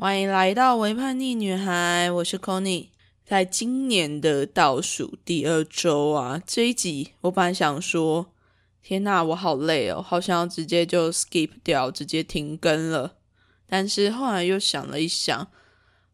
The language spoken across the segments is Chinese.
欢迎来到微叛逆女孩，我是 Conny 在今年的倒数第二周啊，这一集我本来想说，天呐，我好累哦，好想要直接就 skip 掉，直接停更了。但是后来又想了一想，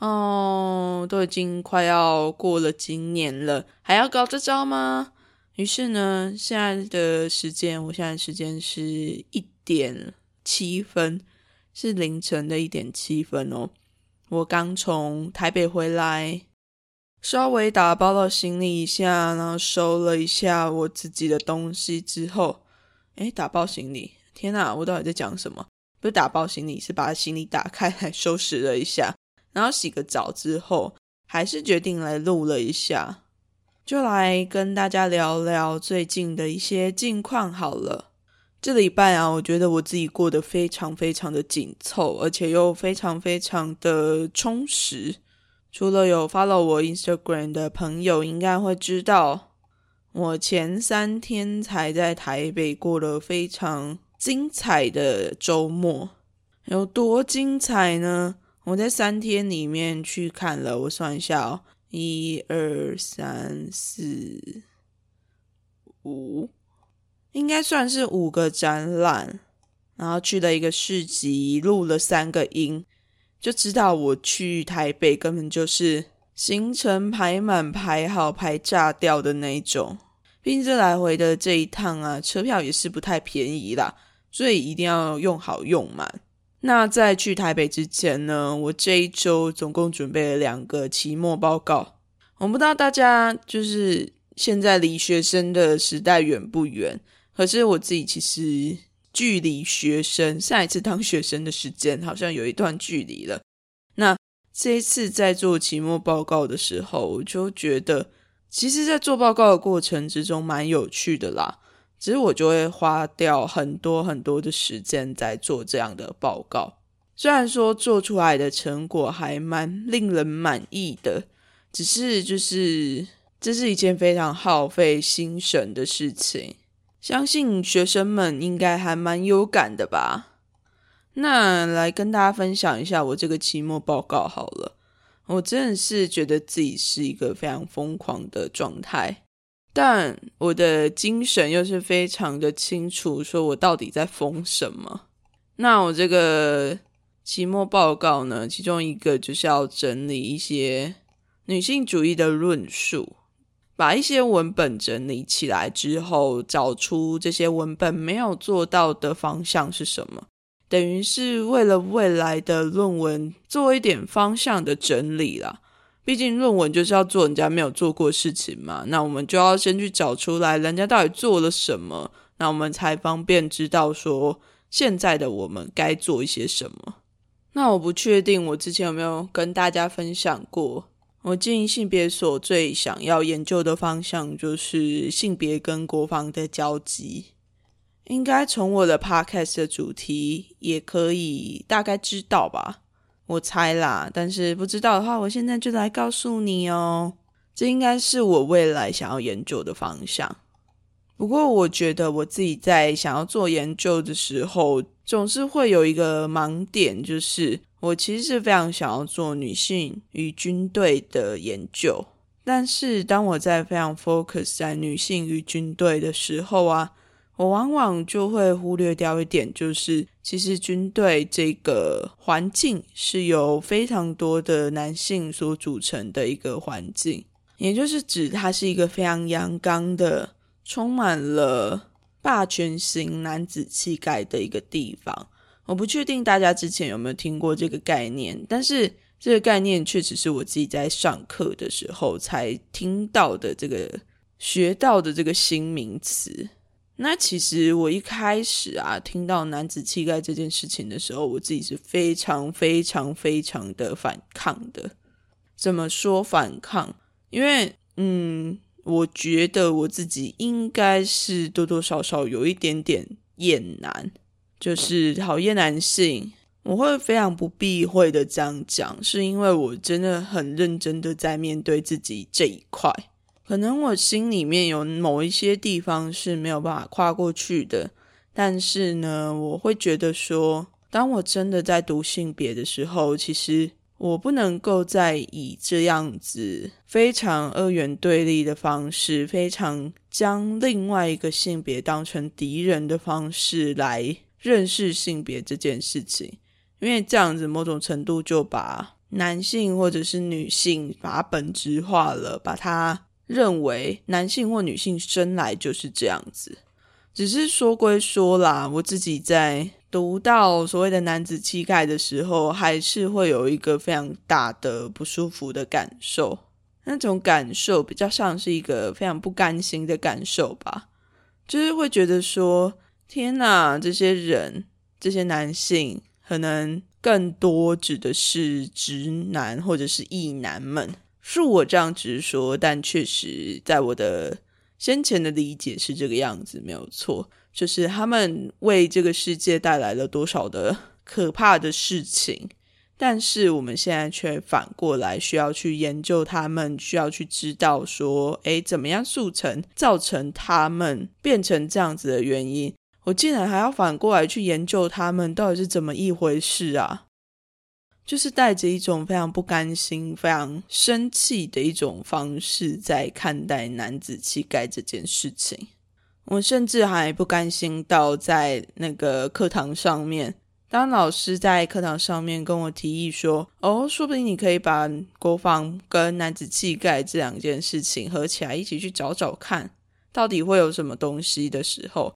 哦，都已经快要过了今年了，还要搞这招吗？于是呢，现在的时间，我现在时间是一点七分，是凌晨的一点七分哦。我刚从台北回来，稍微打包了行李一下，然后收了一下我自己的东西之后，诶，打包行李，天哪，我到底在讲什么？不是打包行李，是把行李打开来收拾了一下，然后洗个澡之后，还是决定来录了一下。就来跟大家聊聊最近的一些近况好了。这礼拜啊，我觉得我自己过得非常非常的紧凑，而且又非常非常的充实。除了有 follow 我 Instagram 的朋友，应该会知道，我前三天才在台北过了非常精彩的周末。有多精彩呢？我在三天里面去看了，我算一下哦。一二三四五，应该算是五个展览，然后去了一个市集，录了三个音，就知道我去台北根本就是行程排满、排好、排炸掉的那种。毕竟这来回的这一趟啊，车票也是不太便宜啦，所以一定要用好用满。那在去台北之前呢，我这一周总共准备了两个期末报告。我不知道大家就是现在离学生的时代远不远，可是我自己其实距离学生上一次当学生的时间好像有一段距离了。那这一次在做期末报告的时候，我就觉得，其实，在做报告的过程之中蛮有趣的啦。只是我就会花掉很多很多的时间在做这样的报告，虽然说做出来的成果还蛮令人满意的，只是就是这是一件非常耗费心神的事情，相信学生们应该还蛮有感的吧。那来跟大家分享一下我这个期末报告好了，我真的是觉得自己是一个非常疯狂的状态。但我的精神又是非常的清楚，说我到底在疯什么。那我这个期末报告呢，其中一个就是要整理一些女性主义的论述，把一些文本整理起来之后，找出这些文本没有做到的方向是什么，等于是为了未来的论文做一点方向的整理啦。毕竟论文就是要做人家没有做过事情嘛，那我们就要先去找出来人家到底做了什么，那我们才方便知道说现在的我们该做一些什么。那我不确定我之前有没有跟大家分享过，我进性别所最想要研究的方向就是性别跟国防的交集，应该从我的 podcast 的主题也可以大概知道吧。我猜啦，但是不知道的话，我现在就来告诉你哦。这应该是我未来想要研究的方向。不过，我觉得我自己在想要做研究的时候，总是会有一个盲点，就是我其实是非常想要做女性与军队的研究。但是，当我在非常 focus 在女性与军队的时候啊。我往往就会忽略掉一点，就是其实军队这个环境是由非常多的男性所组成的一个环境，也就是指它是一个非常阳刚的、充满了霸权型男子气概的一个地方。我不确定大家之前有没有听过这个概念，但是这个概念确实是我自己在上课的时候才听到的，这个学到的这个新名词。那其实我一开始啊，听到男子气概这件事情的时候，我自己是非常非常非常的反抗的。怎么说反抗？因为嗯，我觉得我自己应该是多多少少有一点点厌男，就是讨厌男性。我会非常不避讳的这样讲，是因为我真的很认真的在面对自己这一块。可能我心里面有某一些地方是没有办法跨过去的，但是呢，我会觉得说，当我真的在读性别的时候，其实我不能够再以这样子非常二元对立的方式，非常将另外一个性别当成敌人的方式来认识性别这件事情，因为这样子某种程度就把男性或者是女性把它本质化了，把它认为男性或女性生来就是这样子。只是说归说啦，我自己在。读到所谓的男子气概的时候，还是会有一个非常大的不舒服的感受。那种感受比较像是一个非常不甘心的感受吧，就是会觉得说：天哪，这些人，这些男性，可能更多指的是直男或者是异男们。恕我这样直说，但确实在我的先前的理解是这个样子，没有错。就是他们为这个世界带来了多少的 可怕的事情，但是我们现在却反过来需要去研究他们，需要去知道说，诶，怎么样促成造成他们变成这样子的原因？我竟然还要反过来去研究他们到底是怎么一回事啊！就是带着一种非常不甘心、非常生气的一种方式在看待男子气概这件事情。我甚至还不甘心到在那个课堂上面，当老师在课堂上面跟我提议说：“哦，说不定你可以把国防跟男子气概这两件事情合起来，一起去找找看，到底会有什么东西。”的时候，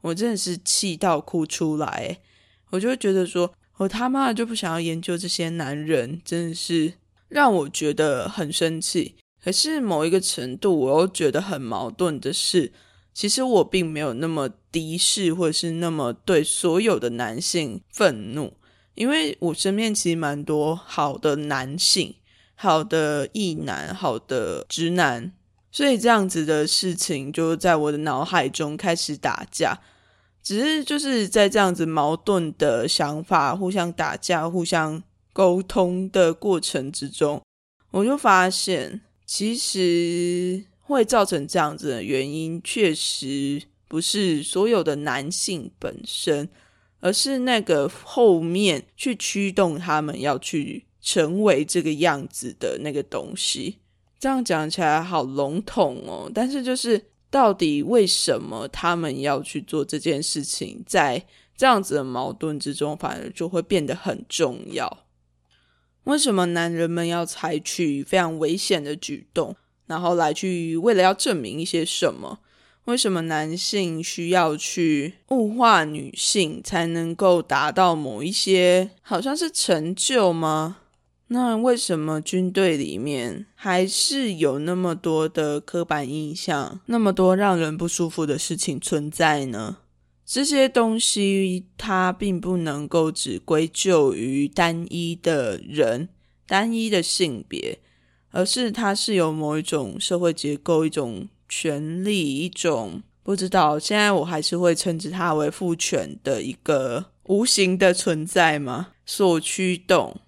我真的是气到哭出来。我就会觉得说，我他妈就不想要研究这些男人，真的是让我觉得很生气。可是某一个程度，我又觉得很矛盾的是。其实我并没有那么敌视，或者是那么对所有的男性愤怒，因为我身边其实蛮多好的男性、好的异男、好的直男，所以这样子的事情就在我的脑海中开始打架。只是就是在这样子矛盾的想法互相打架、互相沟通的过程之中，我就发现其实。会造成这样子的原因，确实不是所有的男性本身，而是那个后面去驱动他们要去成为这个样子的那个东西。这样讲起来好笼统哦，但是就是到底为什么他们要去做这件事情，在这样子的矛盾之中，反而就会变得很重要。为什么男人们要采取非常危险的举动？然后来去为了要证明一些什么？为什么男性需要去物化女性才能够达到某一些好像是成就吗？那为什么军队里面还是有那么多的刻板印象，那么多让人不舒服的事情存在呢？这些东西它并不能够只归咎于单一的人、单一的性别。而是它是有某一种社会结构、一种权利、一种不知道。现在我还是会称之它为父权的一个无形的存在吗？所驱动。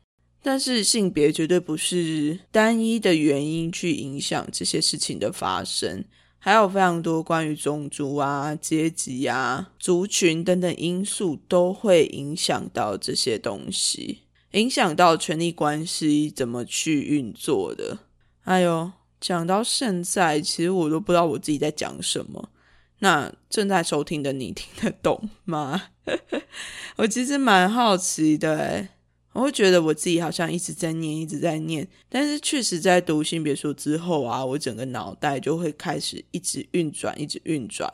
但是性别绝对不是单一的原因去影响这些事情的发生，还有非常多关于种族啊、阶级啊、族群等等因素都会影响到这些东西。影响到权力关系怎么去运作的？哎呦，讲到现在，其实我都不知道我自己在讲什么。那正在收听的你听得懂吗？我其实蛮好奇的，我会觉得我自己好像一直在念，一直在念，但是确实在读性别书之后啊，我整个脑袋就会开始一直运转，一直运转。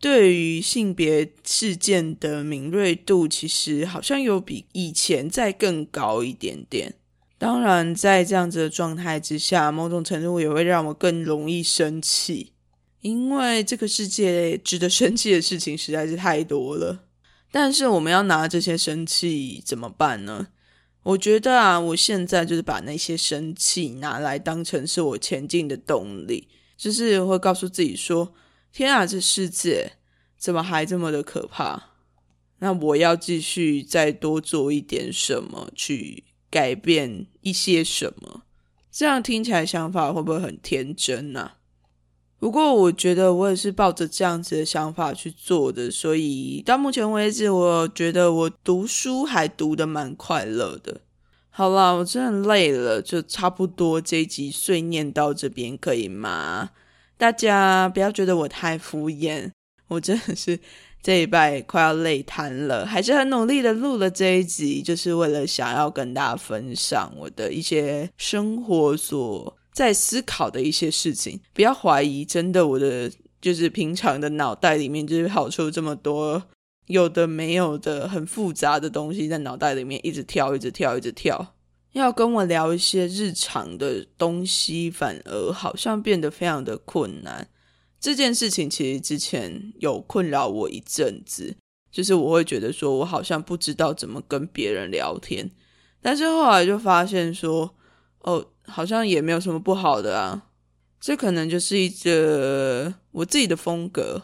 对于性别事件的敏锐度，其实好像有比以前再更高一点点。当然，在这样子的状态之下，某种程度也会让我更容易生气，因为这个世界值得生气的事情实在是太多了。但是，我们要拿这些生气怎么办呢？我觉得啊，我现在就是把那些生气拿来当成是我前进的动力，就是会告诉自己说。天啊，这世界怎么还这么的可怕？那我要继续再多做一点什么，去改变一些什么？这样听起来想法会不会很天真呢？不过我觉得我也是抱着这样子的想法去做的，所以到目前为止，我觉得我读书还读得蛮快乐的。好啦，我真的累了，就差不多这一集碎念到这边可以吗？大家不要觉得我太敷衍，我真的是这一拜快要累瘫了，还是很努力的录了这一集，就是为了想要跟大家分享我的一些生活所在思考的一些事情。不要怀疑，真的我的就是平常的脑袋里面就是跑出这么多有的没有的很复杂的东西在脑袋里面一直跳，一直跳，一直跳。要跟我聊一些日常的东西，反而好像变得非常的困难。这件事情其实之前有困扰我一阵子，就是我会觉得说我好像不知道怎么跟别人聊天，但是后来就发现说，哦，好像也没有什么不好的啊。这可能就是一个我自己的风格，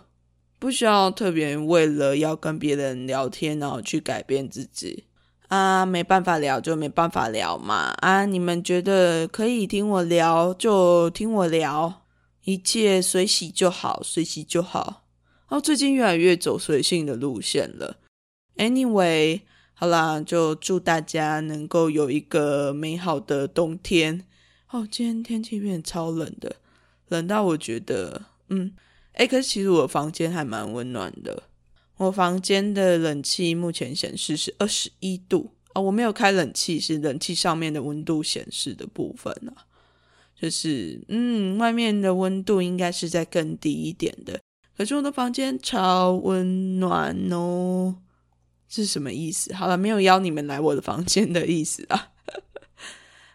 不需要特别为了要跟别人聊天，然后去改变自己。啊，没办法聊就没办法聊嘛！啊，你们觉得可以听我聊就听我聊，一切随喜就好，随喜就好。哦，最近越来越走随性的路线了。Anyway，好啦，就祝大家能够有一个美好的冬天。哦，今天天气变超冷的，冷到我觉得，嗯，哎，可是其实我房间还蛮温暖的。我房间的冷气目前显示是二十一度啊，我没有开冷气，是冷气上面的温度显示的部分啊。就是嗯，外面的温度应该是在更低一点的，可是我的房间超温暖哦，是什么意思？好了，没有邀你们来我的房间的意思啊。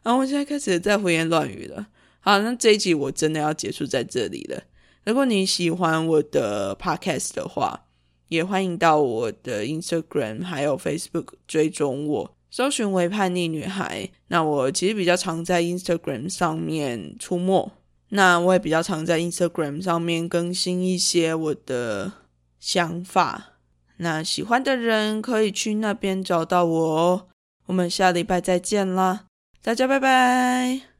然 后我现在开始在胡言乱语了。好，那这一集我真的要结束在这里了。如果你喜欢我的 podcast 的话，也欢迎到我的 Instagram 还有 Facebook 追踪我，搜寻为叛逆女孩。那我其实比较常在 Instagram 上面出没，那我也比较常在 Instagram 上面更新一些我的想法。那喜欢的人可以去那边找到我哦。我们下礼拜再见啦，大家拜拜。